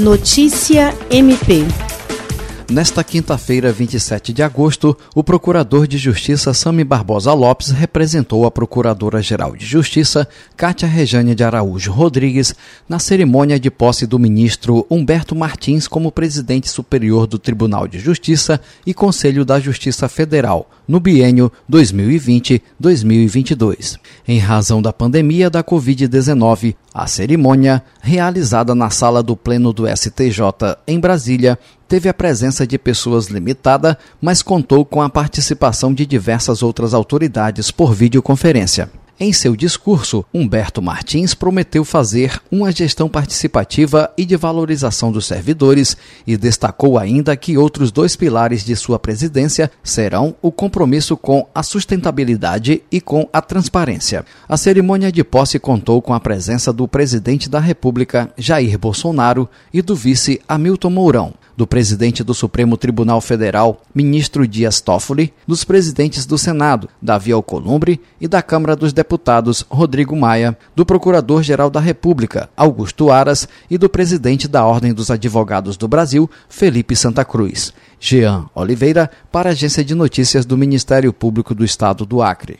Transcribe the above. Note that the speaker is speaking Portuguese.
Notícia MP. Nesta quinta-feira, 27 de agosto, o Procurador de Justiça Sami Barbosa Lopes representou a Procuradora-Geral de Justiça, Cátia Rejane de Araújo Rodrigues, na cerimônia de posse do ministro Humberto Martins como presidente superior do Tribunal de Justiça e Conselho da Justiça Federal, no biênio 2020-2022. Em razão da pandemia da Covid-19, a cerimônia, realizada na sala do Pleno do STJ em Brasília, teve a presença de pessoas limitada, mas contou com a participação de diversas outras autoridades por videoconferência. Em seu discurso, Humberto Martins prometeu fazer uma gestão participativa e de valorização dos servidores e destacou ainda que outros dois pilares de sua presidência serão o compromisso com a sustentabilidade e com a transparência. A cerimônia de posse contou com a presença do presidente da República, Jair Bolsonaro, e do vice Hamilton Mourão do presidente do Supremo Tribunal Federal, ministro Dias Toffoli, dos presidentes do Senado, Davi Alcolumbre, e da Câmara dos Deputados, Rodrigo Maia, do Procurador-Geral da República, Augusto Aras, e do presidente da Ordem dos Advogados do Brasil, Felipe Santa Cruz. Jean Oliveira, para a Agência de Notícias do Ministério Público do Estado do Acre.